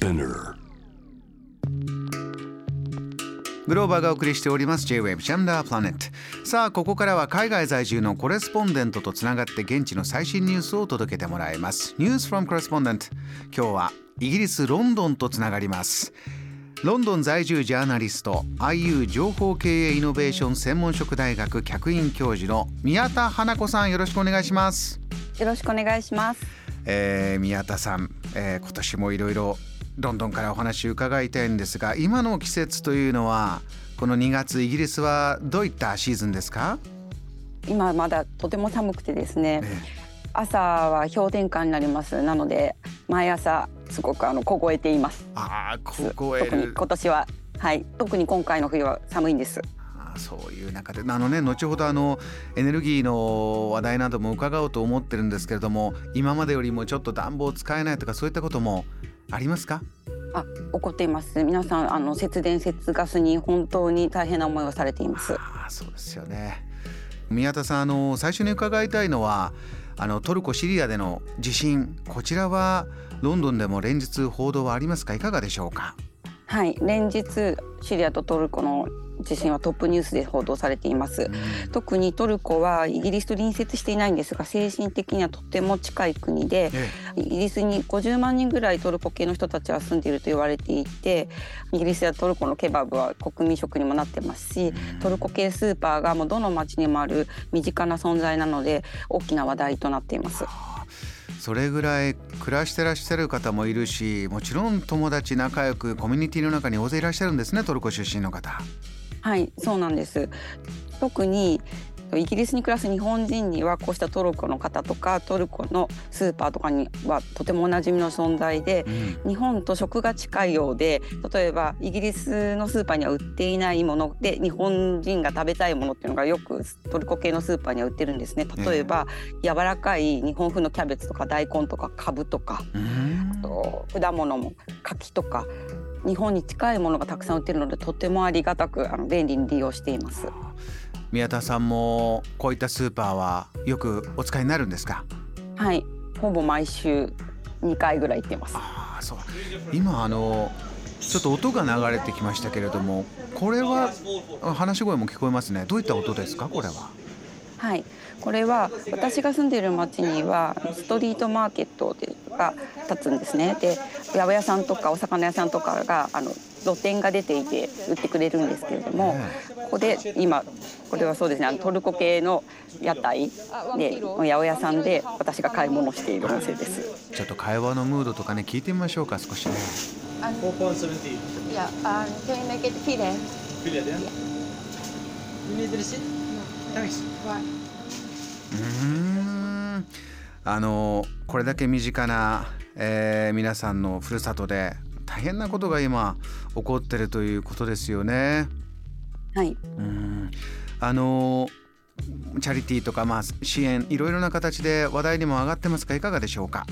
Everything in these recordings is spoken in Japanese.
Spinner. グローバーがお送りしております。J-Wave ジャンダープラネットさあここからは海外在住のコレスポンデントとつながって現地の最新ニュースを届けてもらいます。ニュースフロムコレスポンデント今日はイギリスロンドンとつながります。ロンドン在住ジャーナリスト IU 情報経営イノベーション専門職大学客員教授の宮田花子さんよろしくお願いします。よろしくお願いします。えー宮田さん、えー今年もいろいろロンドンからお話を伺いたいんですが今の季節というのはこの2月イギリスはどういったシーズンですか、今まだとても寒くてですね、え朝は氷点下になります。なので毎朝すごくあの凍えています。ああ凍え特にる今年ははい、特に今回の冬は寒いんです。そういう中であのね後ほどあのエネルギーの話題なども伺おうと思ってるんですけれども今までよりもちょっと暖房使えないとかそういったこともありますか？あ、起こっています。皆さんあの節電節ガスに本当に大変な思いをされています。ああそうですよね。宮田さんあの最初に伺いたいのはあのトルコ・シリアでの地震。こちらはロンドンでも連日報道はありますか？いかがでしょうか？はい、連日シリアとトルコの地震はトップニュースで報道されています。特にトルコはイギリスと隣接していないんですが精神的にはとても近い国でえイギリスに50万人ぐらいトルコ系の人たちは住んでいると言われていてイギリスやトルコのケバブは国民食にもなってますしトルコ系スーパーがもうどの町にもある身近な存在なので大きな話題となっています。それぐらい暮らしてらっしゃる方もいるしもちろん友達仲良くコミュニティの中に大勢いらっしゃるんですねトルコ出身の方。はい、そうなんです。特にイギリスに暮らす日本人にはこうしたトルコの方とかトルコのスーパーとかにはとてもおなじみの存在で日本と食が近いようで例えばイギリスのスーパーには売っていないもので日本人が食べたいものっていうのがよくトルコ系のスーパーには売ってるんですね。例えば柔らかい日本風のキャベツとか大根とかカブとかうん。あと果物も柿とか日本に近いものがたくさん売ってるのでとてもありがたくあの便利に利用しています。宮田さんもこういったスーパーはよくお使いになるんですか？はい、ほぼ毎週2回ぐらい行ってます。ああそう。今あのちょっと音が流れてきましたけれどもこれはあ話し声も聞こえますね。どういった音ですか？これははい、これは私が住んでいる町にはストリートマーケットが立つんですね。で、八百屋さんとかお魚屋さんとかがあの露店が出ていて売ってくれるんですけれども、ここで今これはそうですね、あのトルコ系の屋台で八百屋さんで私が買い物しているお店です。ちょっと会話のムードとかね聞いてみましょうか少しね 4.70. Yeah, um, can we make it yeah? You need receipt? うーん。あのこれだけ身近な、えー皆さんのふるさとで大変なことが今起こってるということですよね。はい、うん。あのチャリティーとか、まあ、支援いろいろな形で話題にも上がってますか？いかがでしょうか？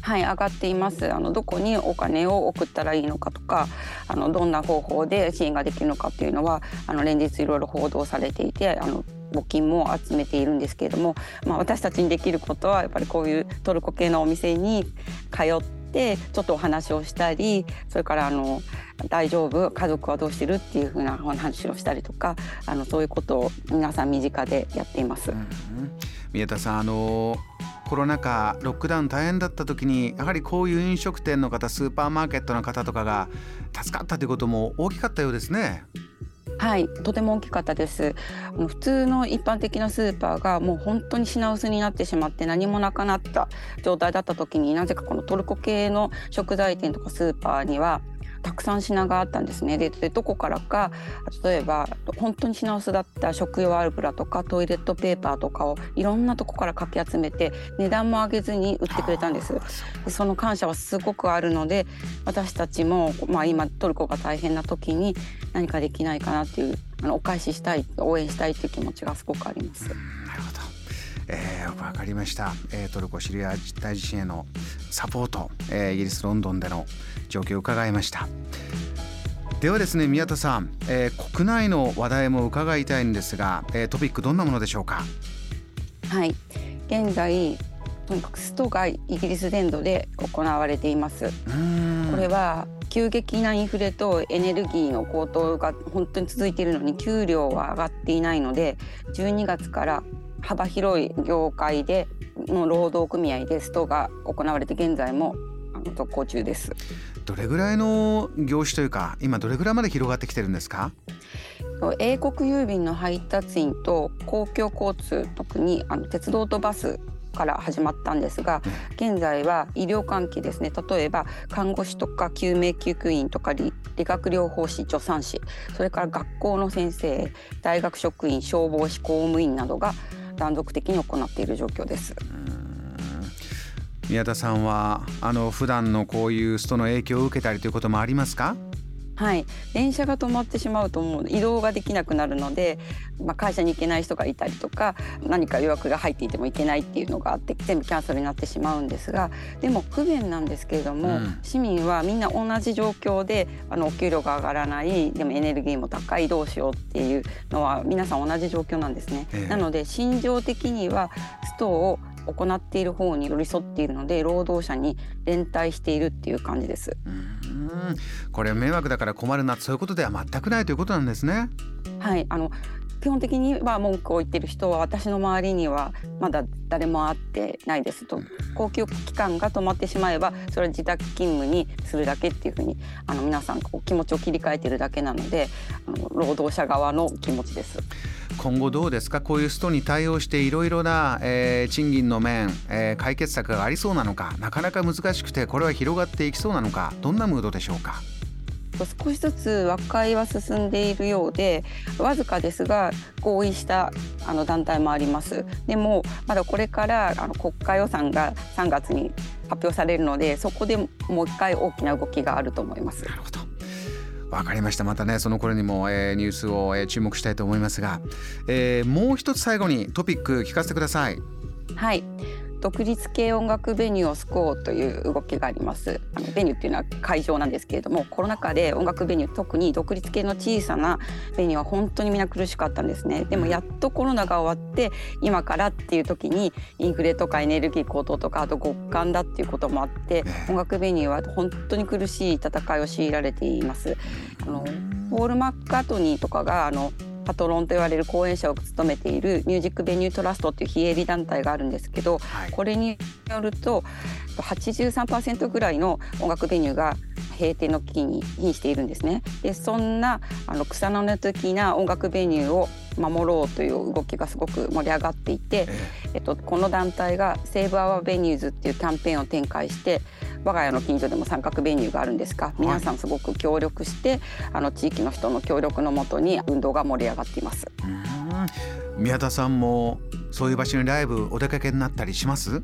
はい、上がっています。あのどこにお金を送ったらいいのかとか、あのどんな方法で支援ができるのかっていうのは、あの連日いろいろ報道されていて、あの募金も集めているんですけれども、まあ私たちにできることはやっぱりこういうトルコ系のお店に通ってちょっとお話をしたり、それからあの大丈夫家族はどうしてるっていう風なお話をしたりとか、あのそういうことを皆さん身近でやっています。うん宮田さんあのコロナ禍ロックダウン大変だった時にやはりこういう飲食店の方スーパーマーケットの方とかが助かったということも大きかったようですね。はい、とても大きかったです。あの普通の一般的なスーパーがもう本当に品薄になってしまって何もなくなった状態だった時になぜかこのトルコ系の食材店とかスーパーにはたくさん品があったんですね。ででどこからか例えば本当に品薄だった食用油とかトイレットペーパーとかをいろんなとこからかき集めて値段も上げずに売ってくれたんです。でその感謝はすごくあるので私たちも、まあ、今トルコが大変な時に何かできないかなっていうあのお返ししたい応援したいっていう気持ちがすごくあります。えー、わかりました、えートルコシリア大地震へのサポート、えーイギリスロンドンでの状況を伺いました。ではですね宮田さん、えー国内の話題も伺いたいんですが、えートピックどんなものでしょうか？はい、現在とにかくストがイギリス全土で行われています。これは急激なインフレとエネルギーの高騰が本当に続いているのに給料は上がっていないので12月から幅広い業界での労働組合でストが行われて現在も続行中です。どれぐらいの業種というか今どれぐらいまで広がってきてるんですか？英国郵便の配達員と公共交通特にあの鉄道とバスから始まったんですが現在は医療関係ですね。例えば看護師とか救命救急員とか理理学療法士助産師それから学校の先生大学職員消防士公務員などが断続的に行っている状況です。宮田さんはあの普段のこういうストの影響を受けたりということもありますか？はい、電車が止まってしまうともう移動ができなくなるので、まあ、会社に行けない人がいたりとか何か予約が入っていても行けないっていうのがあって全部キャンセルになってしまうんですがでも不便なんですけれども、うん。市民はみんな同じ状況であのお給料が上がらないでもエネルギーも高いどうしようっていうのは皆さん同じ状況なんですね。ええ。なので心情的にはストを行っている方に寄り添っているので労働者に連帯しているっていう感じです。うんこれ迷惑だから困るなそういうことでは全くないということなんですね。はい、あの基本的には文句を言ってる人は私の周りにはまだ誰も会ってないですと公共機関が止まってしまえばそれは自宅勤務にするだけっていうふうにあの皆さんこう気持ちを切り替えてるだけなのであの労働者側の気持ちです。今後どうですか？こういうストに対応していろいろな、えー賃金の面、えー解決策がありそうなのか？なかなか難しくてこれは広がっていきそうなのか？どんなムードでしょうか？少しずつ和解は進んでいるようでわずかですが合意したあの団体もあります。でもまだこれからあの国家予算が3月に発表されるのでそこでもう一回大きな動きがあると思います。なるほどわかりました。またねその頃にも、えーニュースを、えー注目したいと思いますが、えーもう一つ最後にトピック聞かせてください。はい。独立系音楽ベニューを救おうという動きがあります。あのベニューっていうのは会場なんですけれどもコロナ禍で音楽ベニュー特に独立系の小さなベニューは本当にみんな苦しかったんですね。でもやっとコロナが終わって今からっていう時にインフレとかエネルギー高騰とかあと極寒だっていうこともあってね。音楽ベニューは本当に苦しい戦いを強いられています。あのポール・マッカートニーとかがあのパトロンと言われる講演者を務めているミュージック・ベニュー・トラストっていう非営利団体があるんですけどはいこれによると83%ぐらいの音楽ベニューが閉店の危機に瀕しているんですね。でそんなあの草の根的な音楽 venue を守ろうという動きがすごく盛り上がっていて、えっと、この団体が「Save Our Venues」っていうキャンペーンを展開して我が家の近所でも参加 venue があるんですが皆さんすごく協力してあの地域の人の協力のもとに運動が盛り上がっています。うん宮田さんもそういう場所にライブお出かけになったりします？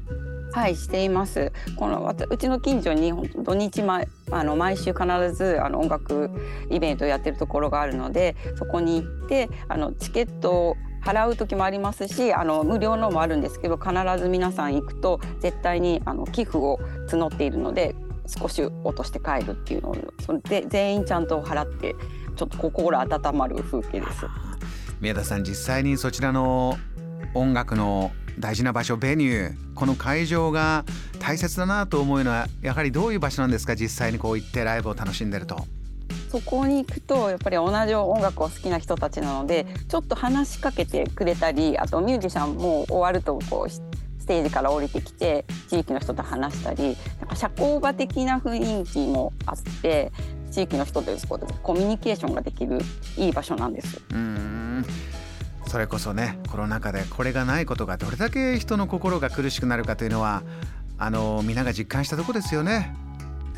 はいしています。このうちの近所に土日毎あの毎週必ずあの音楽イベントをやってるところがあるのでそこに行ってあのチケットを払う時もありますしあの無料のもあるんですけど必ず皆さん行くと絶対にあの寄付を募っているので少し落として帰るっていうのをそれで全員ちゃんと払ってちょっと心温まる風景です。宮田さん実際にそちらの音楽の大事な場所ベニューこの会場が大切だなと思うのはやはりどういう場所なんですか実際にこう行ってライブを楽しんでると。そこに行くとやっぱり同じ音楽を好きな人たちなのでちょっと話しかけてくれたりあとミュージシャンも終わるとこうしステージから降りてきて地域の人と話したりなんか社交場的な雰囲気もあって地域の人とコミュニケーションができるいい場所なんです。うーんそれこそねコロナ禍でこれがないことがどれだけ人の心が苦しくなるかというのはあの皆が実感したとこですよね。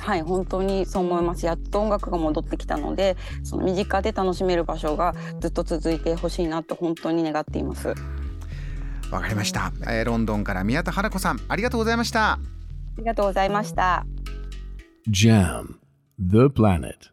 はい本当にそう思いますやっと音楽が戻ってきたのでその身近で楽しめる場所がずっと続いてほしいなと本当に願っています。わかりました、えーロンドンから宮田花子さんありがとうございました。ありがとうございました。Jam, the planet.